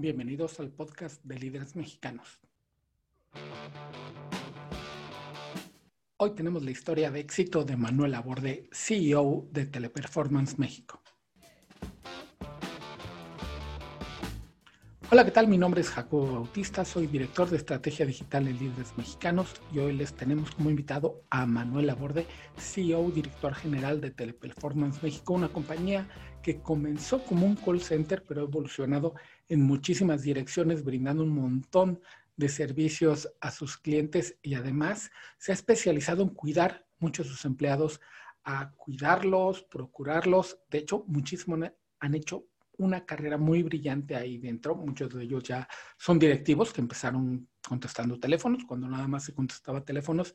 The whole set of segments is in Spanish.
Bienvenidos al podcast de líderes mexicanos. Hoy tenemos la historia de éxito de Manuel Aborde, CEO de Teleperformance México. Hola, ¿qué tal? Mi nombre es Jacobo Bautista, soy director de estrategia digital en Líderes Mexicanos y hoy les tenemos como invitado a Manuel Aborde, CEO, director general de Teleperformance México, una compañía que comenzó como un call center, pero ha evolucionado en muchísimas direcciones, brindando un montón de servicios a sus clientes y además se ha especializado en cuidar muchos de sus empleados, a cuidarlos, procurarlos. De hecho, muchísimos han hecho una carrera muy brillante ahí dentro. Muchos de ellos ya son directivos que empezaron contestando teléfonos, cuando nada más se contestaba teléfonos.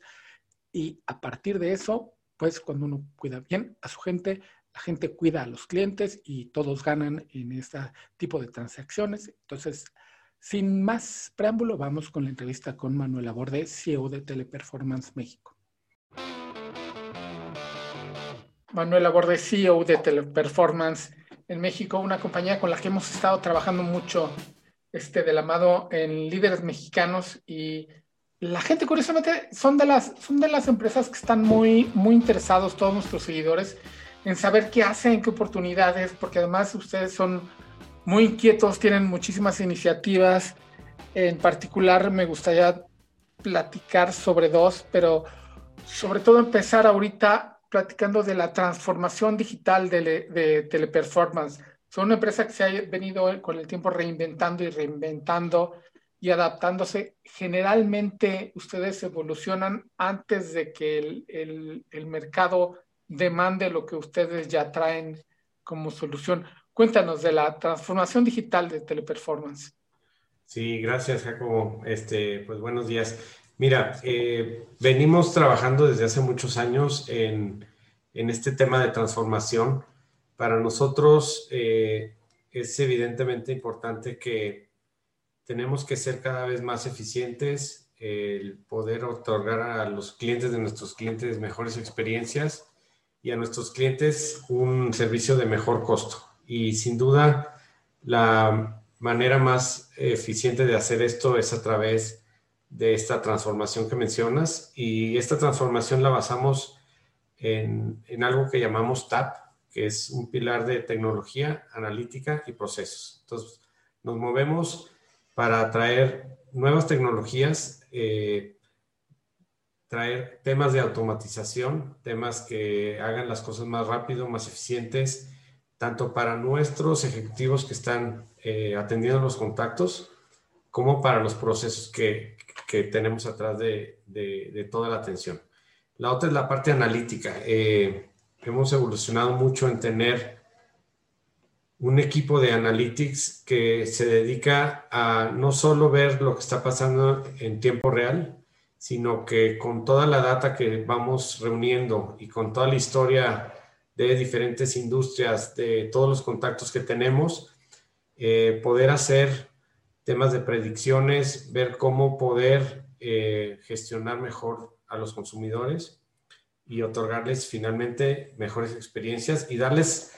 Y a partir de eso, pues cuando uno cuida bien a su gente, la gente cuida a los clientes y todos ganan en este tipo de transacciones. Entonces, sin más preámbulo, vamos con la entrevista con Manuel Aborde, CEO de Teleperformance México. Manuel Aborde, CEO de Teleperformance en México, una compañía con la que hemos estado trabajando mucho este, del amado en líderes mexicanos y la gente curiosamente son de las, son de las empresas que están muy, muy interesados, todos nuestros seguidores, en saber qué hacen, qué oportunidades, porque además ustedes son muy inquietos, tienen muchísimas iniciativas. En particular me gustaría platicar sobre dos, pero sobre todo empezar ahorita platicando de la transformación digital de, Teleperformance. Son una empresa que se ha venido con el tiempo reinventando y reinventando y adaptándose. Generalmente ustedes evolucionan antes de que el, el mercado demande lo que ustedes ya traen como solución. Cuéntanos de la transformación digital de Teleperformance. Sí, gracias, Jacobo. Este, pues buenos días. Mira, eh, venimos trabajando desde hace muchos años en, este tema de transformación. Para nosotros eh, es evidentemente importante que tenemos que ser cada vez más eficientes, el poder otorgar a los clientes de nuestros clientes mejores experiencias y a nuestros clientes un servicio de mejor costo. Y sin duda, la manera más eficiente de hacer esto es a través de esta transformación que mencionas y esta transformación la basamos en, en, algo que llamamos TAP, que es un pilar de tecnología, analítica y procesos. Entonces, nos movemos para traer nuevas tecnologías, eh, traer temas de automatización, temas que hagan las cosas más rápido, más eficientes, tanto para nuestros ejecutivos que están eh, atendiendo los contactos, como para los procesos que, que tenemos atrás de, de, toda la atención. La otra es la parte analítica. Eh, hemos evolucionado mucho en tener un equipo de analytics que se dedica a no solo ver lo que está pasando en tiempo real, sino que con toda la data que vamos reuniendo y con toda la historia de diferentes industrias, de todos los contactos que tenemos, eh, poder hacer temas de predicciones, ver cómo poder eh, gestionar mejor a los consumidores y otorgarles finalmente mejores experiencias y darles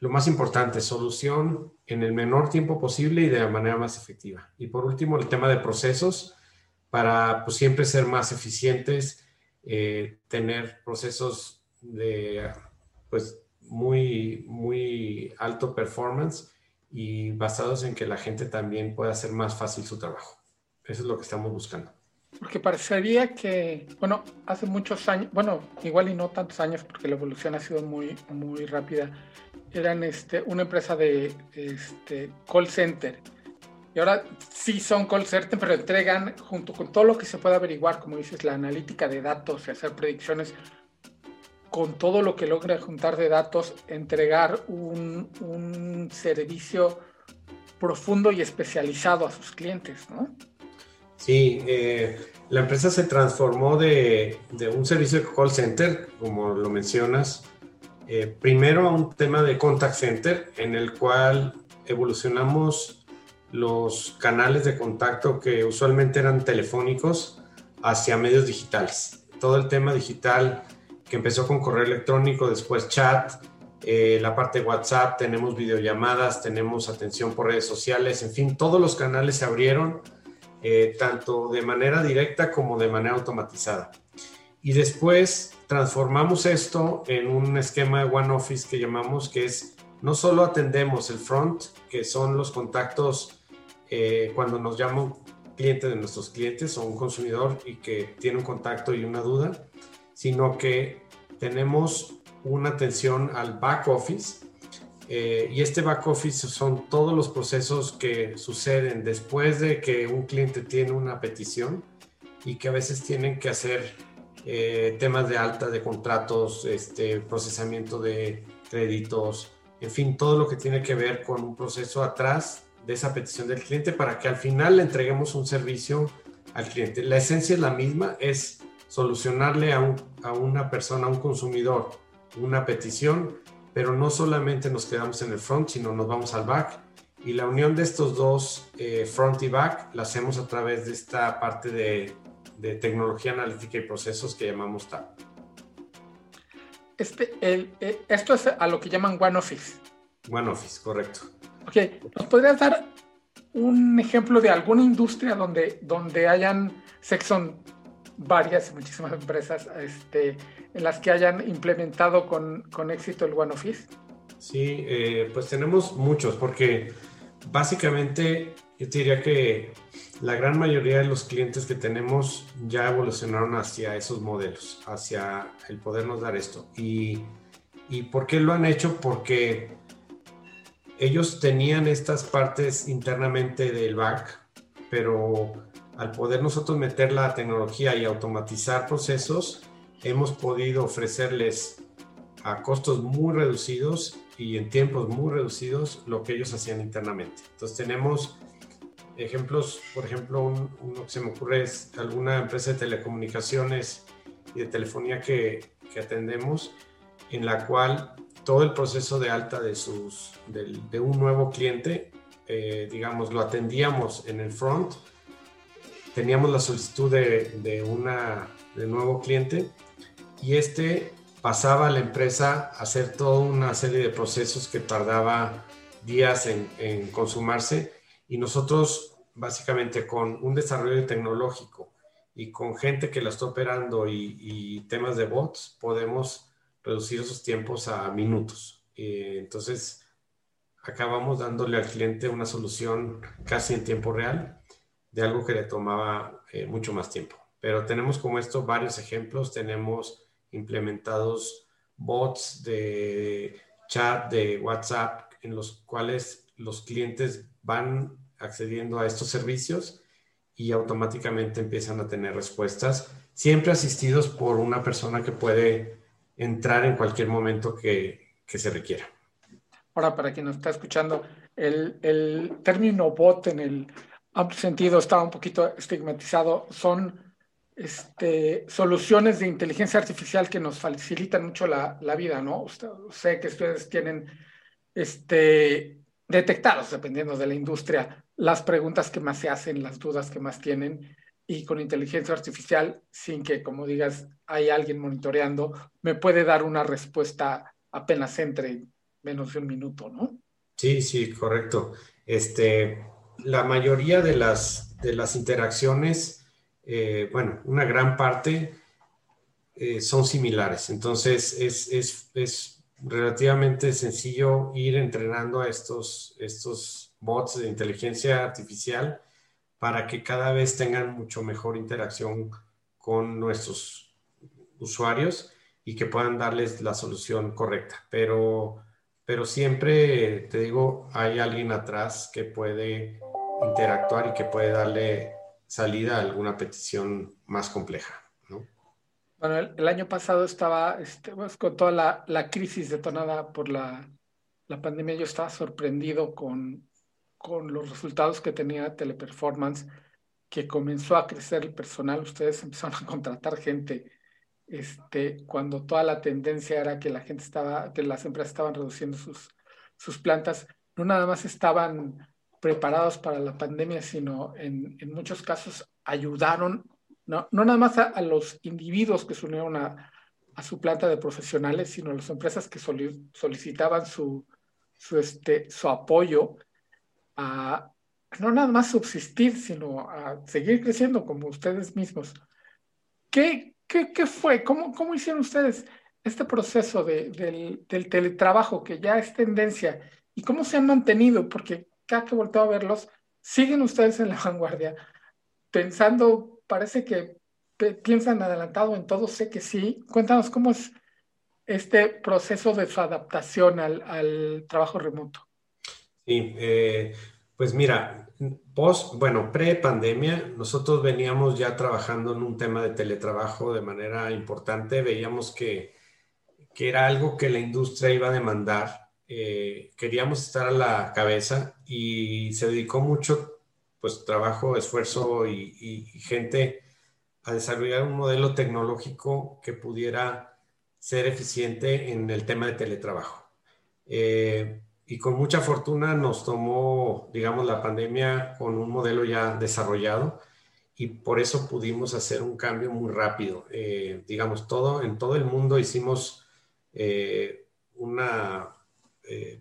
lo más importante, solución en el menor tiempo posible y de la manera más efectiva. Y por último, el tema de procesos para pues, siempre ser más eficientes, eh, tener procesos de pues muy, muy alto performance y basados en que la gente también pueda hacer más fácil su trabajo. Eso es lo que estamos buscando. Porque parecería que, bueno, hace muchos años, bueno, igual y no tantos años porque la evolución ha sido muy, muy rápida, eran este, una empresa de este, call center. Y ahora sí son call center, pero entregan junto con todo lo que se puede averiguar, como dices, la analítica de datos y hacer predicciones, con todo lo que logra juntar de datos, entregar un, un servicio profundo y especializado a sus clientes, ¿no? Sí, eh, la empresa se transformó de, de, un servicio de call center, como lo mencionas, eh, primero a un tema de contact center, en el cual evolucionamos los canales de contacto que usualmente eran telefónicos hacia medios digitales. Todo el tema digital que empezó con correo electrónico, después chat, eh, la parte de WhatsApp, tenemos videollamadas, tenemos atención por redes sociales, en fin, todos los canales se abrieron, eh, tanto de manera directa como de manera automatizada. Y después transformamos esto en un esquema de One Office que llamamos que es, no solo atendemos el front, que son los contactos eh, cuando nos llama cliente de nuestros clientes o un consumidor y que tiene un contacto y una duda, sino que tenemos una atención al back office. Eh, y este back office son todos los procesos que suceden después de que un cliente tiene una petición y que a veces tienen que hacer eh, temas de alta de contratos, este, procesamiento de créditos, en fin, todo lo que tiene que ver con un proceso atrás de esa petición del cliente para que al final le entreguemos un servicio al cliente. La esencia es la misma, es solucionarle a, a una persona, a un consumidor, una petición, pero no solamente nos quedamos en el front, sino nos vamos al back. Y la unión de estos dos, eh, front y back, la hacemos a través de esta parte de, de tecnología analítica y procesos que llamamos TAP. Este, el, eh, esto es a lo que llaman One Office. One Office, correcto. Ok, ¿nos podrías dar un ejemplo de alguna industria donde, donde hayan, sé que son varias, muchísimas empresas, este, en las que hayan implementado con, con éxito el One Office? Sí, eh, pues tenemos muchos, porque básicamente yo te diría que la gran mayoría de los clientes que tenemos ya evolucionaron hacia esos modelos, hacia el podernos dar esto. ¿Y, y por qué lo han hecho? Porque ellos tenían estas partes internamente del back, pero al poder nosotros meter la tecnología y automatizar procesos, hemos podido ofrecerles a costos muy reducidos y en tiempos muy reducidos lo que ellos hacían internamente. Entonces tenemos ejemplos, por ejemplo, uno que se me ocurre es alguna empresa de telecomunicaciones y de telefonía que, que atendemos, en la cual todo el proceso de alta de, sus, de, un nuevo cliente, eh, digamos, lo atendíamos en el front, teníamos la solicitud de, de, una, nuevo cliente y este pasaba a la empresa a hacer toda una serie de procesos que tardaba días en, consumarse y nosotros básicamente con un desarrollo tecnológico y con gente que la está operando y temas de bots podemos reducir esos tiempos a minutos. entonces, acabamos dándole al cliente una solución casi en tiempo real de algo que le tomaba eh, mucho más tiempo. Pero tenemos como esto varios ejemplos. Tenemos implementados bots de chat de WhatsApp en los cuales los clientes van accediendo a estos servicios y automáticamente empiezan a tener respuestas, siempre asistidos por una persona que puede entrar en cualquier momento que, que se requiera. Ahora, para quien nos está escuchando, el, el término bot en el amplio sentido está un poquito estigmatizado. Son este, soluciones de inteligencia artificial que nos facilitan mucho la, la vida, ¿no? Usted, sé que ustedes tienen este, detectados, dependiendo de la industria, las preguntas que más se hacen, las dudas que más tienen, y con inteligencia artificial, sin que, como digas, hay alguien monitoreando, me puede dar una respuesta apenas entre menos de un minuto, ¿no? Sí, sí, correcto. Este, la mayoría de las, de las interacciones, eh, bueno, una gran parte eh, son similares. Entonces, es, es, es, relativamente sencillo ir entrenando a estos, estos bots de inteligencia artificial para que cada vez tengan mucho mejor interacción con nuestros usuarios y que puedan darles la solución correcta. Pero, pero siempre, te digo, hay alguien atrás que puede interactuar y que puede darle salida a alguna petición más compleja. ¿no? Bueno, el, año pasado estaba, este, pues, con toda la, la, crisis detonada por la, la pandemia, yo estaba sorprendido con con los resultados que tenía Teleperformance, que comenzó a crecer el personal, ustedes empezaron a contratar gente, este, cuando toda la tendencia era que la gente estaba, que las empresas estaban reduciendo sus, sus plantas, no nada más estaban preparados para la pandemia, sino en, en muchos casos ayudaron, no, no nada más a, a, los individuos que se unieron a, a su planta de profesionales, sino las empresas que solicitaban su, su, este, su apoyo a no nada más subsistir, sino a seguir creciendo como ustedes mismos. ¿Qué, qué, qué fue? ¿Cómo, ¿Cómo hicieron ustedes este proceso de, del, del, teletrabajo que ya es tendencia y cómo se han mantenido? Porque cada que volteo a verlos, siguen ustedes en la vanguardia, pensando, parece que piensan adelantado en todo, sé que sí. Cuéntanos cómo es este proceso de su adaptación al, al trabajo remoto. Sí, eh, pues mira, post, bueno, pre-pandemia, nosotros veníamos ya trabajando en un tema de teletrabajo de manera importante, veíamos que, que era algo que la industria iba a demandar, eh, queríamos estar a la cabeza y se dedicó mucho, pues, trabajo, esfuerzo y, gente a desarrollar un modelo tecnológico que pudiera ser eficiente en el tema de teletrabajo. Eh, y con mucha fortuna nos tomó, digamos, la pandemia con un modelo ya desarrollado y por eso pudimos hacer un cambio muy rápido. Eh, digamos, todo, en todo el mundo hicimos eh, un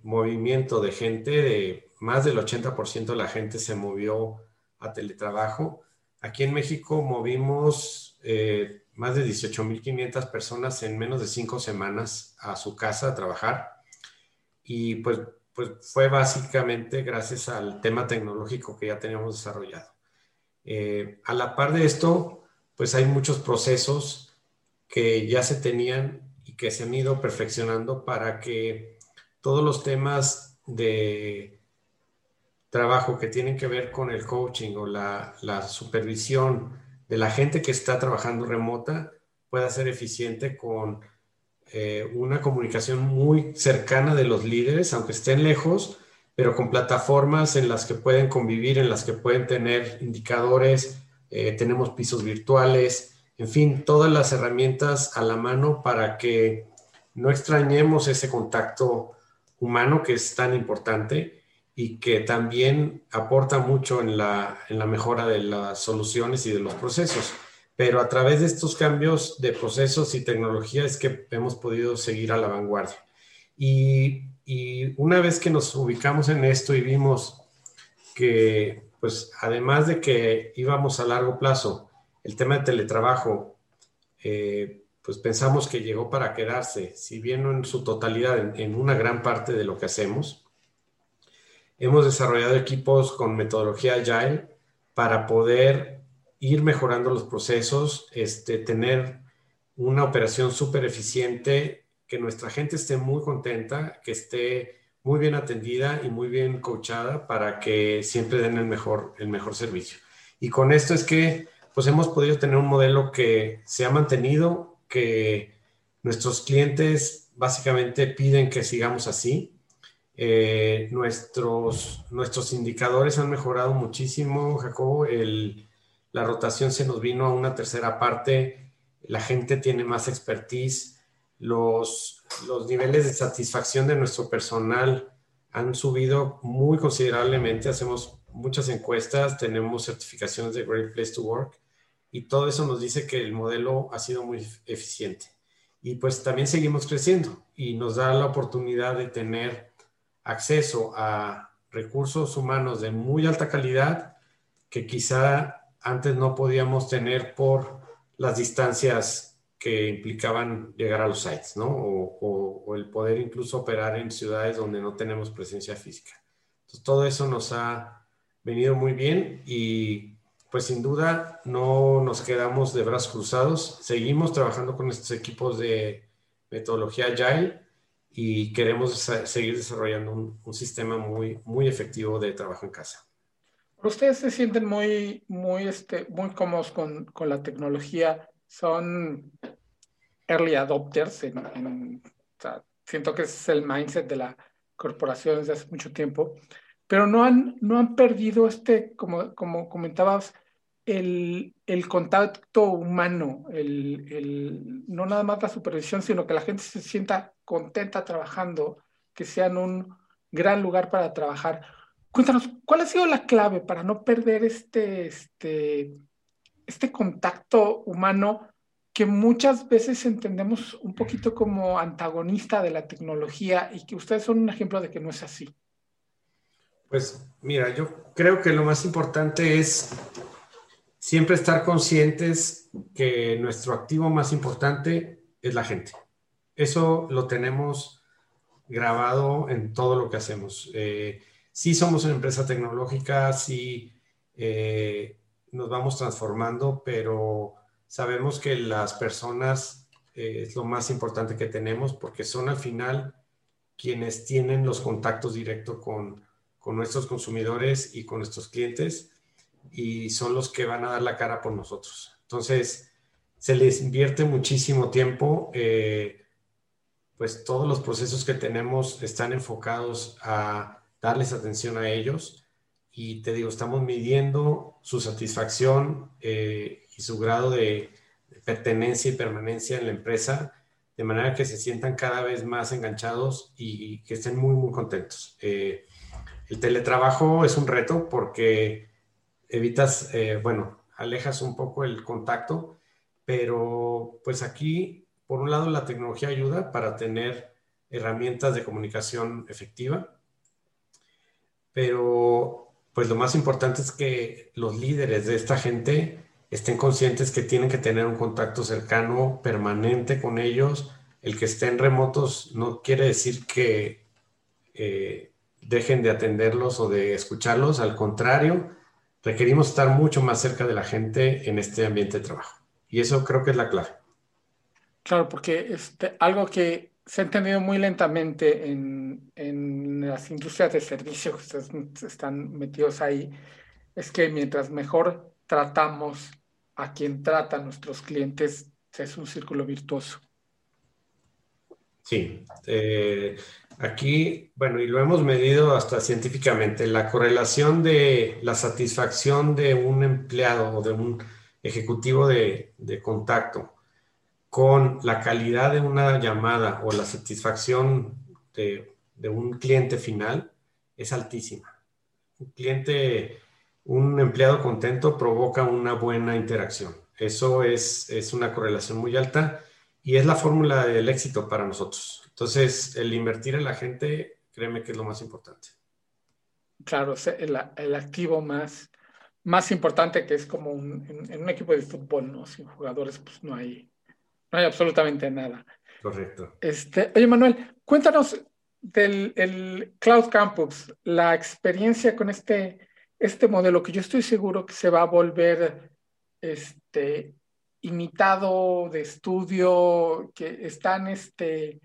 movimiento de gente, de más del 80% de la gente se movió a teletrabajo Aquí en México movimos eh, más de 18.500 personas en menos de cinco semanas a su casa a trabajar. Y pues, pues fue básicamente gracias al tema tecnológico que ya teníamos desarrollado. Eh, a la par de esto, pues hay muchos procesos que ya se tenían y que se han ido perfeccionando para que todos los temas de trabajo que tienen que ver con el coaching o la, supervisión de la gente que está trabajando remota pueda ser eficiente con eh, una comunicación muy cercana de los líderes, aunque estén lejos, pero con plataformas en las que pueden convivir, en las que pueden tener indicadores, eh, tenemos pisos virtuales, en fin, todas las herramientas a la mano para que no extrañemos ese contacto humano que es tan importante y que también aporta mucho en la, en la mejora de las soluciones y de los procesos. Pero a través de estos cambios de procesos y tecnología es que hemos podido seguir a la vanguardia. Y, y una vez que nos ubicamos en esto y vimos que, pues, además de que íbamos a largo plazo, el tema de teletrabajo, eh, pues pensamos que llegó para quedarse, si bien no en su totalidad, en, en una gran parte de lo que hacemos, hemos desarrollado equipos con metodología agile para poder ir mejorando los procesos, este, tener una operación súper eficiente, que nuestra gente esté muy contenta, que esté muy bien atendida y muy bien coachada para que siempre den el mejor, el mejor servicio. Y con esto es que pues hemos podido tener un modelo que se ha mantenido, que nuestros clientes básicamente piden que sigamos así eh, nuestros, nuestros indicadores han mejorado muchísimo, Jacobo. La rotación se nos vino a una tercera parte. La gente tiene más expertise. Los, los niveles de satisfacción de nuestro personal han subido muy considerablemente. Hacemos muchas encuestas, tenemos certificaciones de Great Place to Work y todo eso nos dice que el modelo ha sido muy eficiente. Y pues también seguimos creciendo y nos da la oportunidad de tener acceso a recursos humanos de muy alta calidad que quizá antes no podíamos tener por las distancias que implicaban llegar a los sites, ¿no? O, el poder incluso operar en ciudades donde no tenemos presencia física. Entonces, todo eso nos ha venido muy bien y pues sin duda no nos quedamos de brazos cruzados. Seguimos trabajando con estos equipos de metodología Agile y queremos seguir desarrollando un, sistema muy, muy efectivo de trabajo en casa. Ustedes se sienten muy, muy, este, muy cómodos con, con la tecnología, son early adopters, en, siento que es el mindset de la corporación desde hace mucho tiempo, pero no han, no han perdido este, como, como comentabas, el, el contacto humano, el, el, no nada más la supervisión, sino que la gente se sienta contenta trabajando, que sean un gran lugar para trabajar. Cuéntanos, ¿cuál ha sido la clave para no perder este, este, este contacto humano que muchas veces entendemos un poquito como antagonista de la tecnología y que ustedes son un ejemplo de que no es así. Pues mira, yo creo que lo más importante es siempre estar conscientes que nuestro activo más importante es la gente. Eso lo tenemos grabado en todo lo que hacemos. Eh, sí somos una empresa tecnológica, sí eh, nos vamos transformando, pero sabemos que las personas eh, es lo más importante que tenemos porque son al final quienes tienen los contactos directos con, con nuestros consumidores y con nuestros clientes y son los que van a dar la cara por nosotros. Entonces, se les invierte muchísimo tiempo. Eh, pues todos los procesos que tenemos están enfocados a darles atención a ellos y te digo, estamos midiendo su satisfacción eh, y su grado de, pertenencia y permanencia en la empresa, de manera que se sientan cada vez más enganchados y, que estén muy, muy contentos. Eh, el teletrabajo es un reto porque evitas, eh, bueno, alejas un poco el contacto, pero pues aquí, por un lado, la tecnología ayuda para tener herramientas de comunicación efectiva, pero pues lo más importante es que los líderes de esta gente estén conscientes que tienen que tener un contacto cercano, permanente con ellos. El que estén remotos no quiere decir que eh, dejen de atenderlos o de escucharlos, al contrario, requerimos estar mucho más cerca de la gente en este ambiente de trabajo. Y eso creo que es la clave. Claro, porque este, algo que se ha entendido muy lentamente en, en las industrias de servicio que están metidos ahí, es que mientras mejor tratamos a quien trata a nuestros clientes, es un círculo virtuoso. Sí, eh, aquí, bueno, y lo hemos medido hasta científicamente, la correlación de la satisfacción de un empleado o de un ejecutivo de, de contacto con la calidad de una llamada o la satisfacción de, un cliente final es altísima. Un cliente, un empleado contento provoca una buena interacción. Eso es, es una correlación muy alta y es la fórmula del éxito para nosotros. Entonces, el invertir en la gente, créeme que es lo más importante. Claro, el, activo más, más importante que es como un, en, un equipo de fútbol, ¿no? Sin jugadores, pues no hay, no hay absolutamente nada. Correcto. Este, oye, Manuel, cuéntanos del el Cloud Campus, la experiencia con este, este modelo que yo estoy seguro que se va a volver este, imitado de estudio, que están este,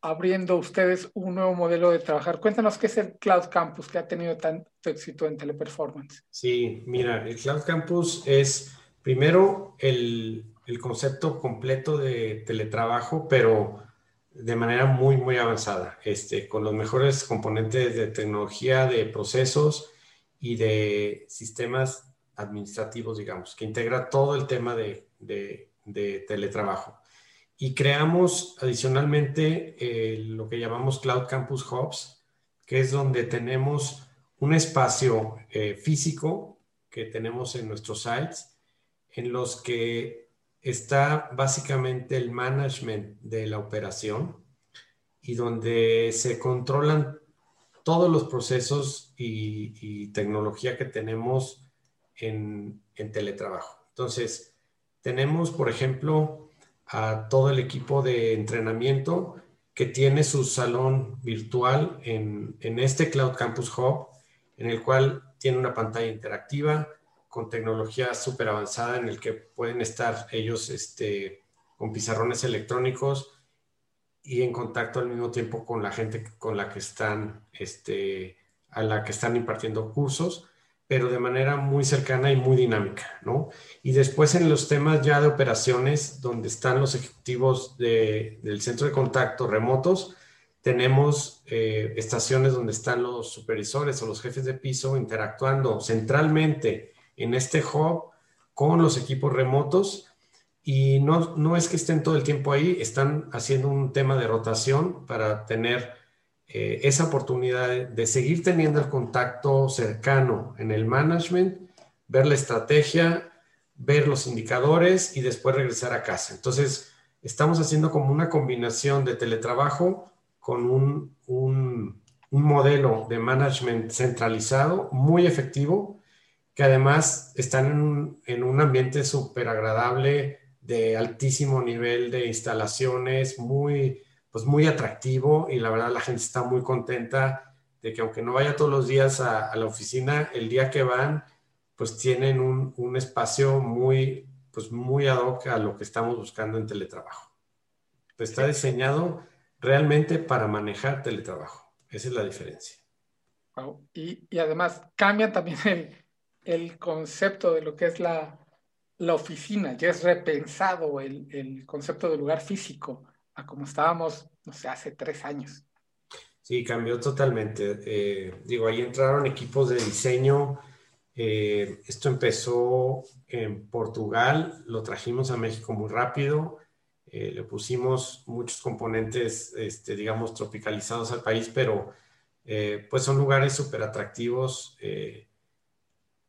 abriendo ustedes un nuevo modelo de trabajar. Cuéntanos qué es el Cloud Campus que ha tenido tanto éxito en Teleperformance. Sí, mira, el Cloud Campus es primero el, el concepto completo de teletrabajo, pero de manera muy, muy avanzada, este, con los mejores componentes de tecnología, de procesos y de sistemas administrativos, digamos, que integra todo el tema de, de, teletrabajo. Y creamos adicionalmente eh, lo que llamamos Cloud Campus Hubs, que es donde tenemos un espacio eh, físico que tenemos en nuestros sites, en los que está básicamente el management de la operación y donde se controlan todos los procesos y, tecnología que tenemos en, en, teletrabajo. Entonces, tenemos, por ejemplo, a todo el equipo de entrenamiento que tiene su salón virtual en, en este Cloud Campus Hub, en el cual tiene una pantalla interactiva, con tecnología súper avanzada en el que pueden estar ellos este, con pizarrones electrónicos y en contacto al mismo tiempo con la gente con la que están, este, a la que están impartiendo cursos, pero de manera muy cercana y muy dinámica, ¿no? Y después en los temas ya de operaciones, donde están los ejecutivos del centro de contacto remotos, tenemos eh, estaciones donde están los supervisores o los jefes de piso interactuando centralmente en este hub con los equipos remotos y no, no es que estén todo el tiempo ahí, están haciendo un tema de rotación para tener eh, esa oportunidad de, seguir teniendo el contacto cercano en el management, ver la estrategia, ver los indicadores y después regresar a casa. Entonces, estamos haciendo como una combinación de teletrabajo con un, un, modelo de management centralizado muy efectivo, que además están en un, en un ambiente súper agradable, de altísimo nivel de instalaciones, muy, pues muy atractivo y la verdad la gente está muy contenta de que aunque no vaya todos los días a, a la oficina, el día que van, pues tienen un, un, espacio muy, pues muy ad hoc a lo que estamos buscando en teletrabajo. Pues está diseñado realmente para manejar teletrabajo. Esa es la diferencia. Y, y, además cambia también el, el, concepto de lo que es la, la oficina. Ya es repensado el, el, concepto de lugar físico a como estábamos, no sé, hace tres años. Sí, cambió totalmente. Eh, digo, ahí entraron equipos de diseño eh, esto empezó en Portugal, lo trajimos a México muy rápido, eh, le pusimos muchos componentes, este, digamos, tropicalizados al país, pero eh, pues son lugares súper atractivos,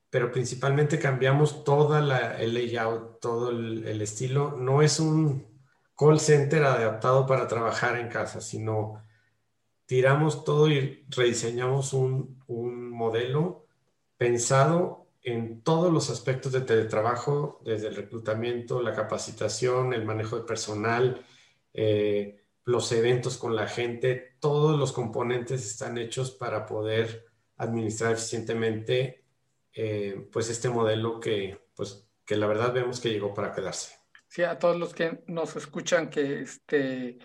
pero principalmente cambiamos todo el layout, todo el, estilo. No es un call center adaptado para trabajar en casa, sino tiramos todo y rediseñamos un, un modelo pensado en todos los aspectos de teletrabajo, desde el reclutamiento, la capacitación, el manejo de personal, eh, los eventos con la gente, todos los componentes están hechos para poder administrar eficientemente eh, pues este modelo que, pues, que la verdad vemos que llegó para quedarse. Sí, a todos los que nos escuchan que este,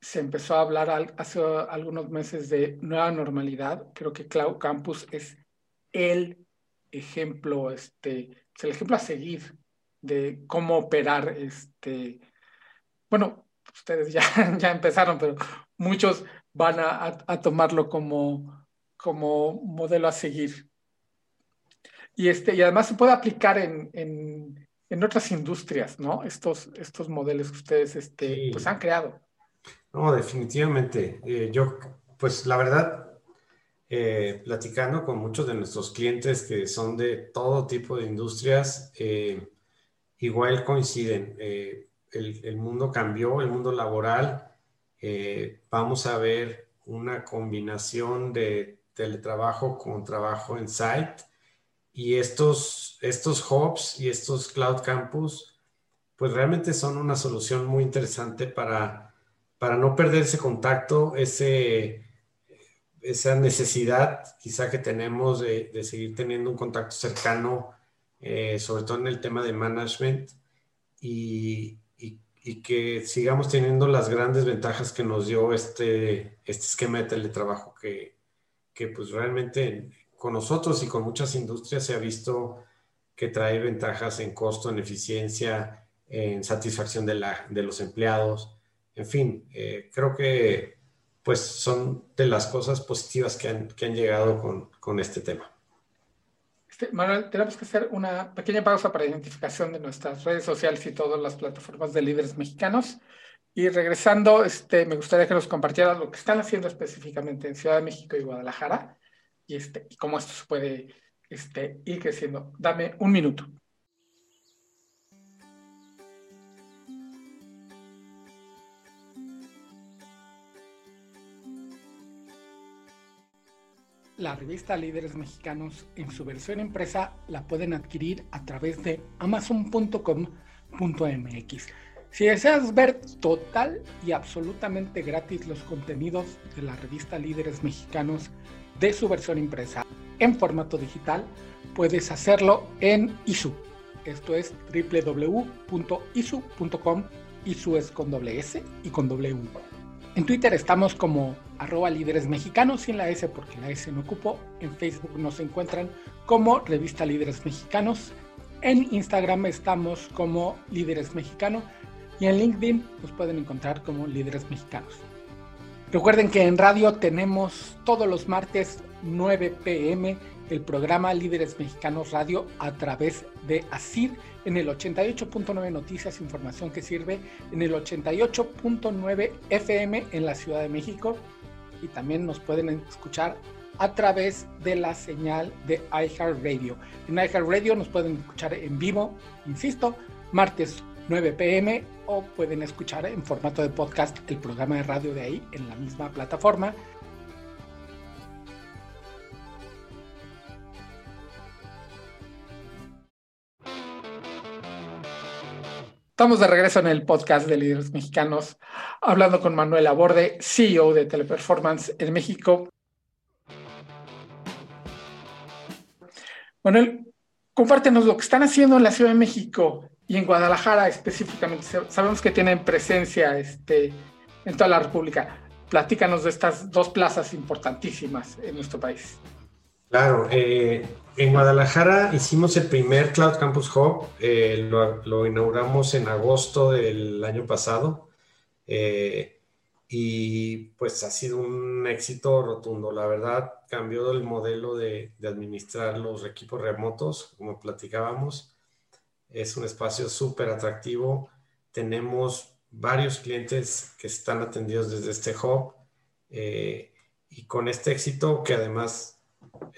se empezó a hablar hace algunos meses de nueva normalidad, creo que Cloud Campus es el ejemplo, este, es el ejemplo a seguir de cómo operar, este, bueno, ustedes ya, ya empezaron, pero muchos van a, a, tomarlo como, como modelo a seguir. Y, este, y además se puede aplicar en, en, en otras industrias, ¿no? Estos, estos modelos que ustedes este, pues han creado. No, definitivamente. Eh, yo, pues la verdad, eh, platicando con muchos de nuestros clientes que son de todo tipo de industrias, eh, igual coinciden. Eh, el, el, mundo cambió, el mundo laboral. vamos a ver una combinación de teletrabajo con trabajo en site. Y estos, estos hubs y estos cloud campus, pues realmente son una solución muy interesante para, para no perder ese contacto, ese esa necesidad quizá que tenemos de, seguir teniendo un contacto cercano, eh, sobre todo en el tema de management, y, que sigamos teniendo las grandes ventajas que nos dio este, este esquema de teletrabajo, que, que pues realmente con nosotros y con muchas industrias se ha visto que trae ventajas en costo, en eficiencia, en satisfacción de, la, de los empleados. En fin, eh, creo que pues son de las cosas positivas que han, que han llegado con, con, este tema. Este, Manuel, tenemos que hacer una pequeña pausa para identificación de nuestras redes sociales y todas las plataformas de líderes mexicanos. Y regresando, este, me gustaría que nos compartieras lo que están haciendo específicamente en Ciudad de México y Guadalajara y, este, y cómo esto se puede este, ir creciendo. Dame un minuto. la revista Líderes Mexicanos en su versión impresa la pueden adquirir a través de amazon.com.mx. Si deseas ver total y absolutamente gratis los contenidos de la revista Líderes Mexicanos de su versión impresa en formato digital, puedes hacerlo en ISU. Esto es www.isu.com. ISU es con doble S y con U. En Twitter estamos como arroba líderes mexicanos sin la S porque la S no ocupó. En Facebook nos encuentran como revista Líderes Mexicanos. En Instagram estamos como Líderes Mexicanos y en LinkedIn nos pueden encontrar como Líderes Mexicanos. Recuerden que en radio tenemos todos los martes 9 pm el programa Líderes Mexicanos Radio a través de ASIR en el 88.9 Noticias, información que sirve en el 88.9 FM en la Ciudad de México y también nos pueden escuchar a través de la señal de iHeartRadio. En iHeartRadio nos pueden escuchar en vivo, insisto, martes 9 pm o pueden escuchar en formato de podcast el programa de radio de ahí en la misma plataforma. Estamos de regreso en el podcast de líderes mexicanos, hablando con Manuel Aborde, CEO de Teleperformance en México. Manuel, compártenos lo que están haciendo en la Ciudad de México y en Guadalajara específicamente. Sabemos que tienen presencia este, en toda la República. Platícanos de estas dos plazas importantísimas en nuestro país. Claro, eh, en Guadalajara hicimos el primer Cloud Campus Hub, eh, lo, inauguramos en agosto del año pasado eh, y pues ha sido un éxito rotundo. La verdad, cambió el modelo de, de, administrar los equipos remotos, como platicábamos. Es un espacio súper atractivo. Tenemos varios clientes que están atendidos desde este hub y con este éxito que además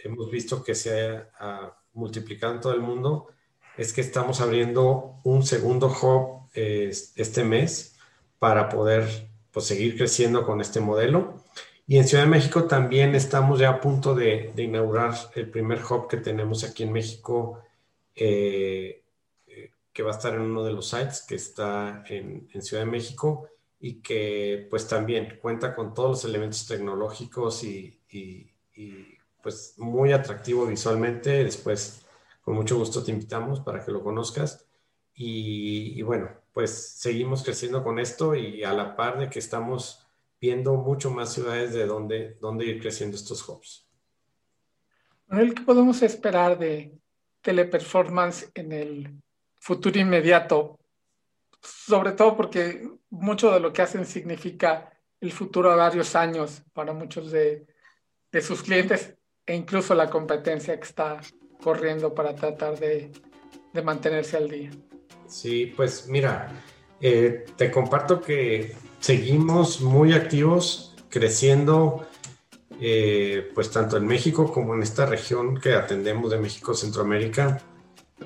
hemos visto que se ha, multiplicado en todo el mundo es que estamos abriendo un segundo hub este mes para poder pues, seguir creciendo con este modelo. Y en Ciudad de México también estamos ya a punto de, inaugurar el primer hub que tenemos aquí en México, eh, eh, que va a estar en uno de los sites que está en, Ciudad de México y que pues también cuenta con todos los elementos tecnológicos y pues muy atractivo visualmente. Después, con mucho gusto te invitamos para que lo conozcas. Y, bueno, pues seguimos creciendo con esto y a la par de que estamos viendo mucho más ciudades de donde, donde ir creciendo estos hubs. Manuel, ¿qué podemos esperar de teleperformance en el futuro inmediato? Sobre todo porque mucho de lo que hacen significa el futuro a varios años para muchos de, sus clientes e incluso la competencia que está corriendo para tratar de, mantenerse al día. Sí, pues mira, eh, te comparto que seguimos muy activos, creciendo, eh, pues tanto en México como en esta región que atendemos de México, Centroamérica.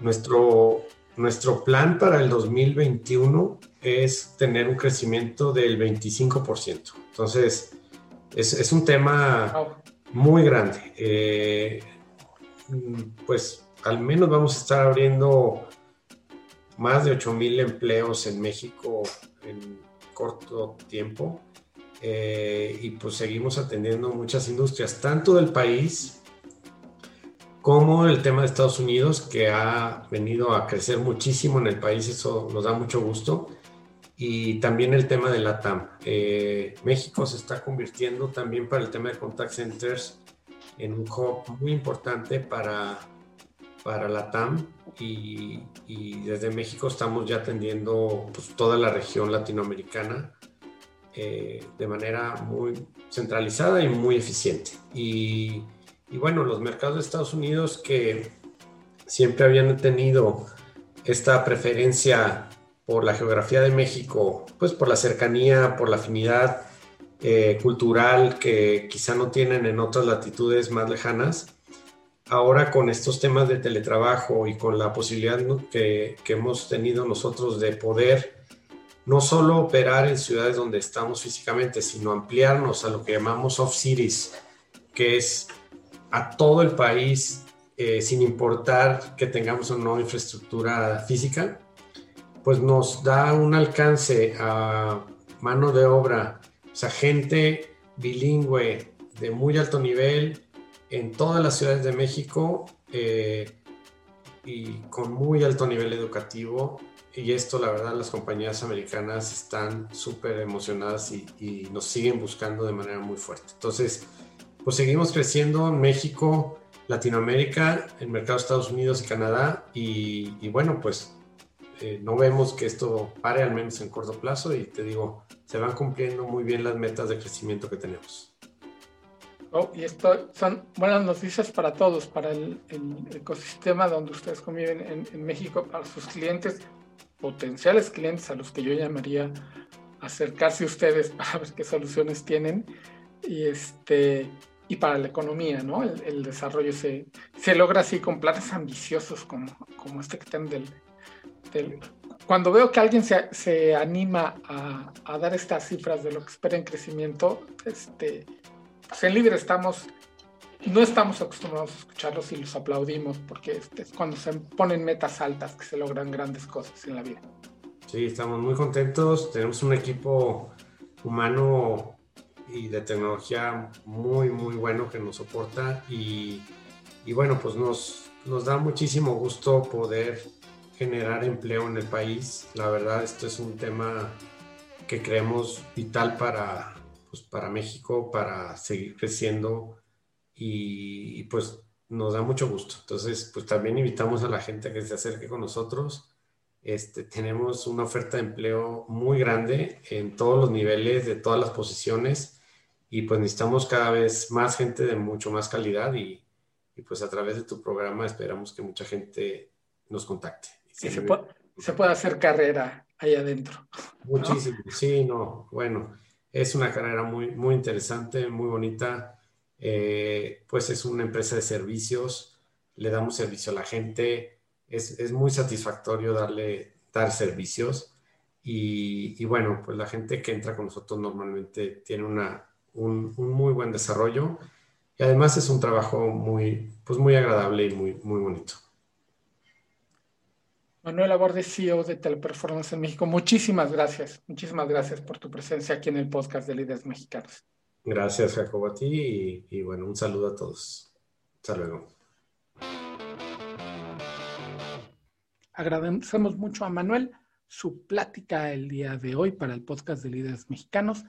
Nuestro, nuestro plan para el 2021 es tener un crecimiento del 25%. Entonces, es, es un tema muy grande. Eh, pues al menos vamos a estar abriendo más de 8 mil empleos en México en corto tiempo. Eh, y pues seguimos atendiendo muchas industrias, tanto del país como el tema de Estados Unidos, que ha venido a crecer muchísimo en el país, eso nos da mucho gusto y también el tema de la TAM. Eh, México se está convirtiendo también para el tema de contact centers en un hub muy importante para, para la TAM y, desde México estamos ya atendiendo pues, toda la región latinoamericana eh, de manera muy centralizada y muy eficiente. Y, y bueno, los mercados de Estados Unidos que siempre habían tenido esta preferencia por la geografía de México, pues por la cercanía, por la afinidad eh, cultural que quizá no tienen en otras latitudes más lejanas. Ahora con estos temas de teletrabajo y con la posibilidad que, que hemos tenido nosotros de poder no solo operar en ciudades donde estamos físicamente, sino ampliarnos a lo que llamamos off cities, que es a todo el país, eh, sin importar que tengamos una nueva infraestructura física, pues nos da un alcance a mano de obra, o sea, gente bilingüe de muy alto nivel en todas las ciudades de México eh, y con muy alto nivel educativo. Y esto, la verdad, las compañías americanas están súper emocionadas y, nos siguen buscando de manera muy fuerte. Entonces, pues seguimos creciendo en México, Latinoamérica, el mercado de Estados Unidos y Canadá. Y, y bueno, pues eh, no vemos que esto pare al menos en corto plazo y te digo, se van cumpliendo muy bien las metas de crecimiento que tenemos. Oh, y esto son buenas noticias para todos, para el, ecosistema donde ustedes conviven en, en, México, para sus clientes, potenciales clientes a los que yo llamaría acercarse a ustedes para ver qué soluciones tienen. Y, este, y para la economía, ¿no? El, desarrollo se, se, logra así con planes ambiciosos como, como este que tienen del. Cuando veo que alguien se, se anima a, a, dar estas cifras de lo que espera en crecimiento, este, pues en Libre estamos, no estamos acostumbrados a escucharlos y los aplaudimos porque este, es cuando se ponen metas altas que se logran grandes cosas en la vida. Sí, estamos muy contentos, tenemos un equipo humano y de tecnología muy, muy bueno que nos soporta y, y bueno, pues nos, nos da muchísimo gusto poder generar empleo en el país. La verdad, esto es un tema que creemos vital para, pues, para México, para seguir creciendo y, y, pues nos da mucho gusto. Entonces, pues también invitamos a la gente a que se acerque con nosotros. Este, tenemos una oferta de empleo muy grande en todos los niveles, de todas las posiciones y pues necesitamos cada vez más gente de mucho más calidad y, y pues a través de tu programa esperamos que mucha gente nos contacte. Y se, puede, se puede hacer carrera ahí adentro. Muchísimo, sí, no, bueno, es una carrera muy, muy interesante, muy bonita. Eh, pues es una empresa de servicios, le damos servicio a la gente, es, es muy satisfactorio darle, dar servicios y, y, bueno, pues la gente que entra con nosotros normalmente tiene una, un, muy buen desarrollo y además es un trabajo muy, pues muy agradable y muy, muy bonito. Manuel Aborde, CEO de Teleperformance en México, muchísimas gracias. Muchísimas gracias por tu presencia aquí en el podcast de Líderes Mexicanos. Gracias, Jacobo, a ti y, y bueno, un saludo a todos. Hasta luego. Agradecemos mucho a Manuel su plática el día de hoy para el podcast de Líderes Mexicanos.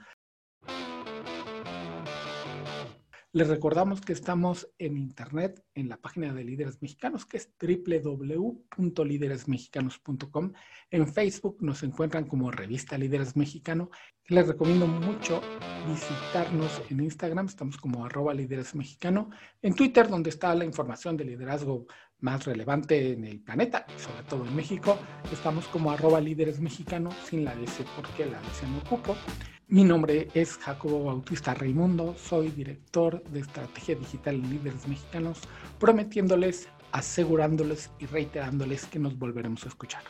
Les recordamos que estamos en internet en la página de Líderes Mexicanos, que es www.lideresmexicanos.com. En Facebook nos encuentran como Revista Líderes Mexicano. Les recomiendo mucho visitarnos en Instagram, estamos como arroba líderes mexicano. En Twitter, donde está la información de liderazgo más relevante en el planeta, sobre todo en México, estamos como arroba líderes mexicano, sin la S porque la S no ocupo. Mi nombre es Jacobo Bautista Raimundo, soy director de estrategia digital en líderes mexicanos, prometiéndoles, asegurándoles y reiterándoles que nos volveremos a escuchar.